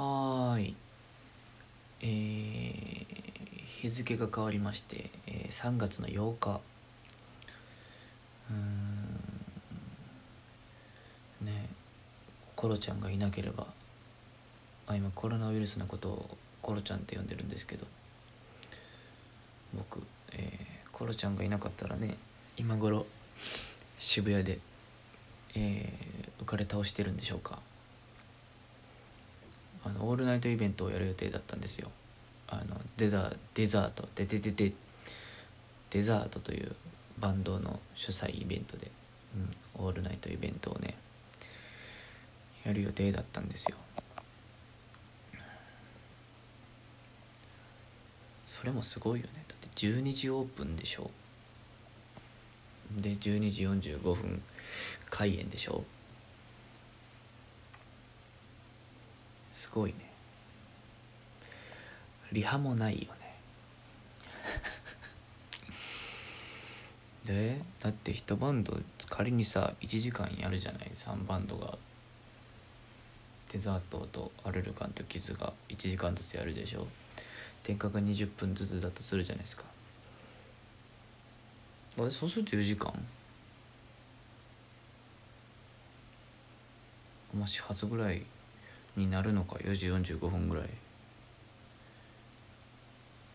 はい。えー、日付が変わりまして、えー3月の8日。うん。ねコロちゃんがいなければ、あ今コロナウイルスのことをコロちゃんって呼んでるんですけど、僕、えーコロちゃんがいなかったらね、今頃渋谷で、えー浮かれ倒してるんでしょうか。あのオールナイトイベントをやる予定だったんですよ。あのデザデザートデデデデデザートというバンドの主催イベントで、うん、オールナイトイベントをねやる予定だったんですよ。それもすごいよね。だって12時オープンでしょ。で12時45分開演でしょすごいね。リハもないよね。でだって一バンド仮にさ1時間やるじゃない？3バンドが。デザートとアルルカンとキズが1時間ずつやるでしょ？点火が20分ずつだとするじゃないですか。あれそうすると4時間？まあ始発ぐらいになるのか4時45分ぐらい。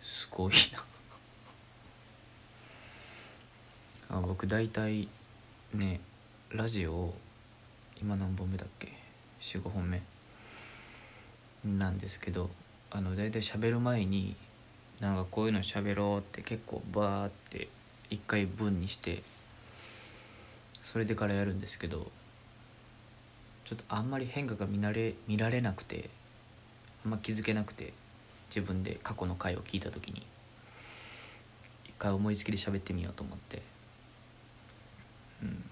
すごいな。あ僕大体ねラジオ今何本目だっけ？45本目。なんですけどあの大体喋る前になんかこういうの喋ろうって結構バーって一回文にしてそれでからやるんですけどちょっとあんまり変化が見られ見られなくてあんま気づけなくて自分で過去の回を聞いた時に一回思いつきで喋ってみようと思って。うん。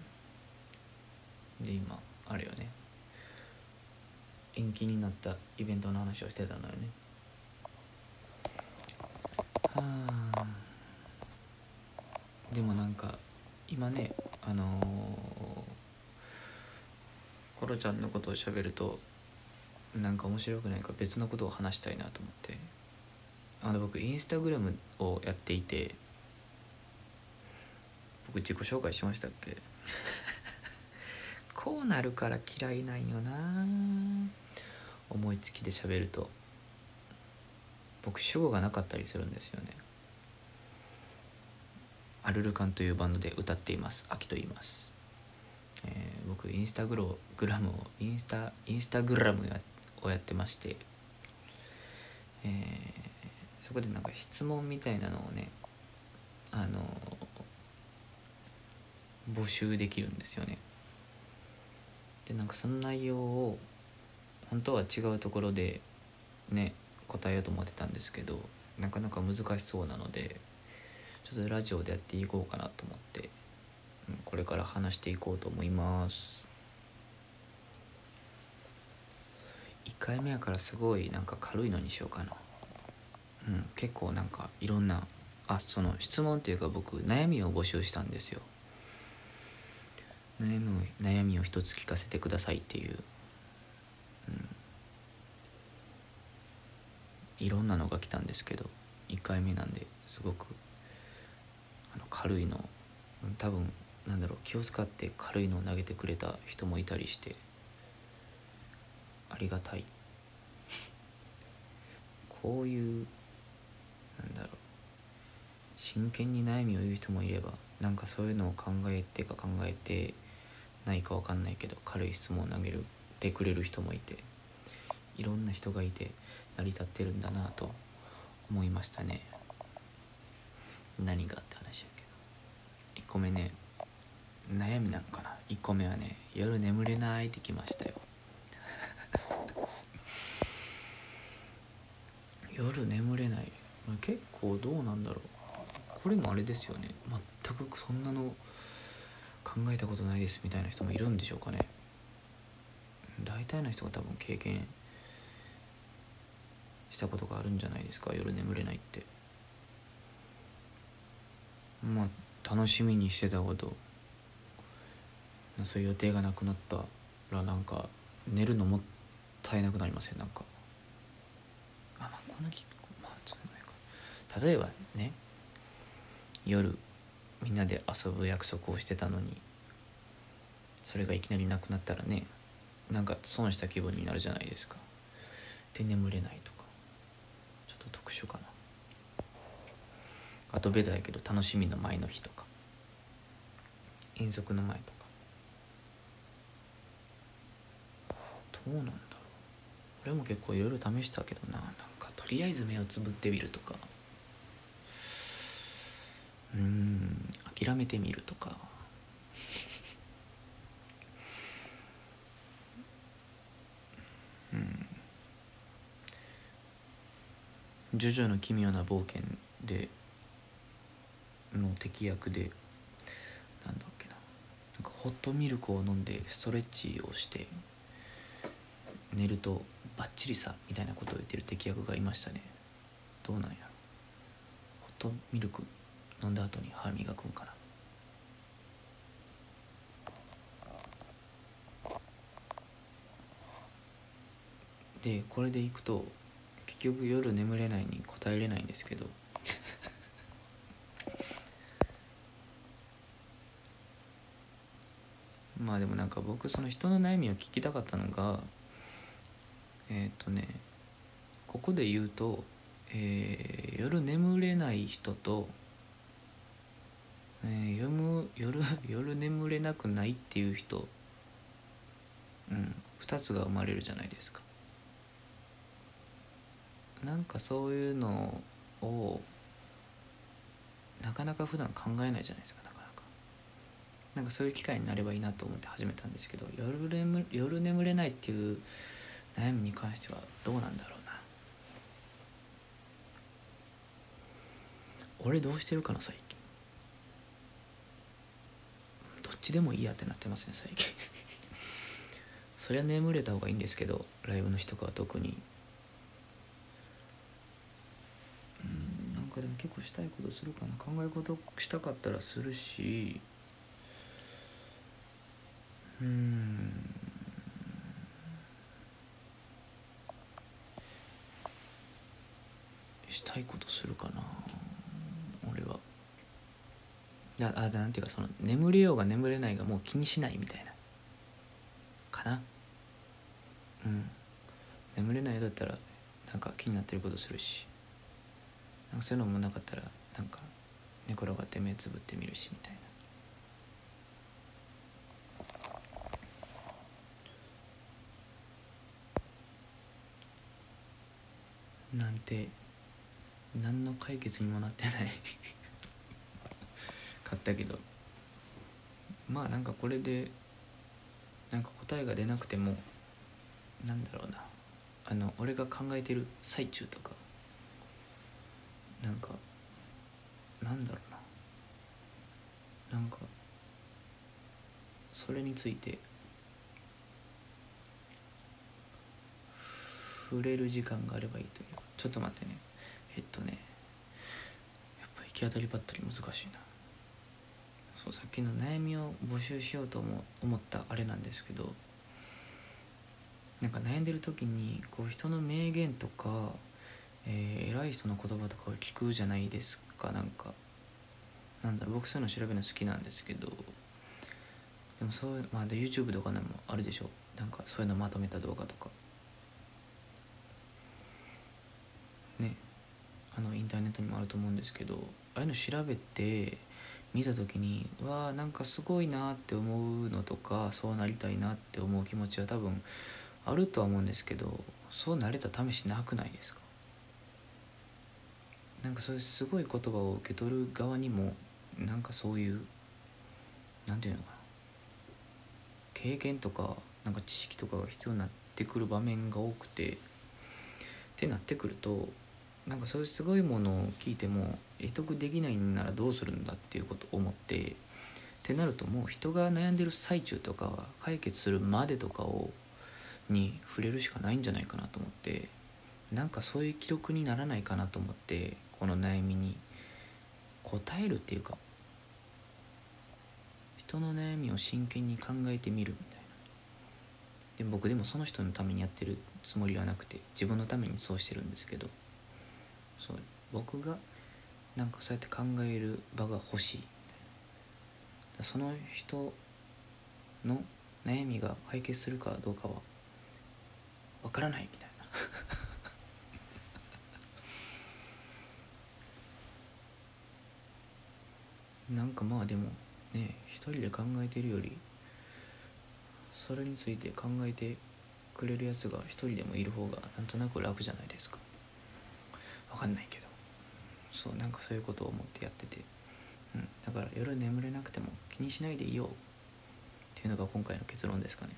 で今あれよね。延期になったイベントの話をしてたのよね。はあ。でもなんか今ねあのーコロちゃんのことを喋るとなんか面白くないから別のことを話したいなと思って。あの僕インスタグラムをやっていて僕自己紹介しましたっけ？こうなるから嫌いなんよな思いつきで喋ると。僕主語がなかったりするんですよね。アルルカンというバンドで歌っています。秋と言いますえー僕インスタグログラムをインスタインスタグラムをやってまして、えーそこでなんか質問みたいなのをねあの募集できるんですよね。でなんかその内容を本当は違うところでね答えようと思ってたんですけどなかなか難しそうなのでちょっとラジオでやっていこうかなと思って。これから話していこうと思います。1回目やからすごいなんか軽いのにしようかな。うん結構なんかいろんなあその質問っていうか僕悩みを募集したんですよ。悩みを悩みを一つ聞かせてくださいっていう、うん、いろんなのが来たんですけど1回目なんですごくあの軽いの。多分なんだろう気を使って軽いのを投げてくれた人もいたりしてありがたい。こういうなんだろう真剣に悩みを言う人もいればなんかそういうのを考えてか考えてないかわかんないけど軽い質問を投げるてくれる人もいていろんな人がいて成り立ってるんだなと思いましたね。何がって話やけど。1個目ね。悩みなんかな？1個目はね夜眠れないってきましたよ。夜眠れない。結構どうなんだろう。これもあれですよね。全くそんなの考えたことないですみたいな人もいるんでしょうかね。大体の人が多分経験したことがあるんじゃないですか。夜眠れないって。まあ楽しみにしてたこと。そういう予定がなくなったらなんか寝るのもったいなくなりません？なんか。このきまあそうないか。例えばね夜みんなで遊ぶ約束をしてたのにそれがいきなりなくなったらねなんか損した気分になるじゃないですか。で眠れないとか。ちょっと特殊かな。あとベタやけど楽しみの前の日とか。遠足の前とか。どうなんだ。俺も結構いろいろ試したけどな。なんかとりあえず目をつぶってみるとか。うん。諦めてみるとか。うん「ジョジョの奇妙な冒険で」の敵役でなんだっけな。なんかホットミルクを飲んでストレッチをして寝るとバッチリさみたいなことを言ってる敵役がいましたね。どうなんやろ。ホットミルク飲んだ後に歯磨くんかな。でこれでいくと結局夜眠れないに答えれないんですけど。まあでもなんか僕その人の悩みを聞きたかったのがえっ、とねここで言うと、えー夜眠れない人と、えー夜む夜夜眠れなくないっていう人、うん、2つが生まれるじゃないですか。なんかそういうのをなかなか普段考えないじゃないですかなかなか。なんかそういう機会になればいいなと思って始めたんですけど夜眠夜眠れないっていう悩みに関してはどうなんだろうな。俺どうしてるかな最近。どっちでもいいやってなってますね最近。そりゃ眠れた方がいいんですけどライブの日とかは特に。うんなんかでも結構したいことするかな。考え事したかったらするし。うん。したいことするかな。俺は。だあなんていうかその眠れようが眠れないがもう気にしないみたいな。かな。うん。眠れないだったらなんか気になってることするし。なんかそういうのもなかったらなんか寝転がって目つぶってみるしみたいな。なんて何の解決にもなってない。かったけど。まあなんかこれでなんか答えが出なくてもなんだろうな。あの俺が考えてる最中とか。なんかなんだろうな。なんかそれについて触れる時間があればいいというか。ちょっと待ってね。えっとねやっぱ行き当たりばったり難しいな。そうさっきの悩みを募集しようと思思ったあれなんですけどなんか悩んでる時にこう人の名言とか、えー偉い人の言葉とかを聞くじゃないですか。なんかなんだろう僕そういうの調べるの好きなんですけどでもそういうまあで YouTube とかでもあるでしょ。なんかそういうのまとめた動画とか。ね。あのインターネットにもあると思うんですけどああいうの調べて見た時にうわーなんかすごいなって思うのとかそうなりたいなって思う気持ちは多分あるとは思うんですけどそうなれた試しなくないですか？なんかそういうすごい言葉を受け取る側にもなんかそういうなんていうのかな？経験とかなんか知識とかが必要になってくる場面が多くてってなってくるとなんかそういうすごいものを聞いても得得できないんならどうするんだっていうことを思ってってなるともう人が悩んでる最中とか解決するまでとかをに触れるしかないんじゃないかなと思ってなんかそういう記録にならないかなと思ってこの悩みに答えるっていうか人の悩みを真剣に考えてみるみたいな。で僕でもその人のためにやってるつもりはなくて自分のためにそうしてるんですけどそう僕がなんかそうやって考える場が欲しい。その人の悩みが解決するかどうかはわからないみたいな。なんかまあでもね一人で考えてるよりそれについて考えてくれるやつが一人でもいる方がなんとなく楽じゃないですか。わかんないけど。そうなんかそういうことを思ってやってて、うん、だから夜眠れなくても気にしないでいいよっていうのが今回の結論ですかね。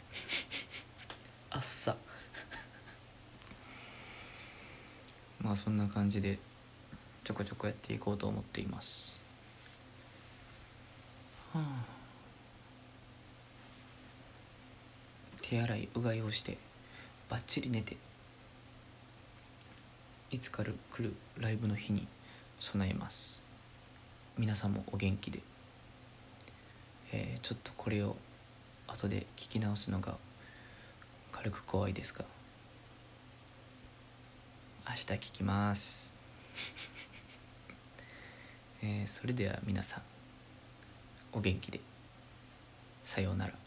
あっさ。まあそんな感じでちょこちょこやっていこうと思っています。はあ。手洗いうがいをしてバッチリ寝ていつから来るライブの日に備えます。皆さんもお元気で、えー、ちょっとこれを後で聞き直すのが軽く怖いですが。明日聞きます。えー、それでは皆さんお元気で。さようなら。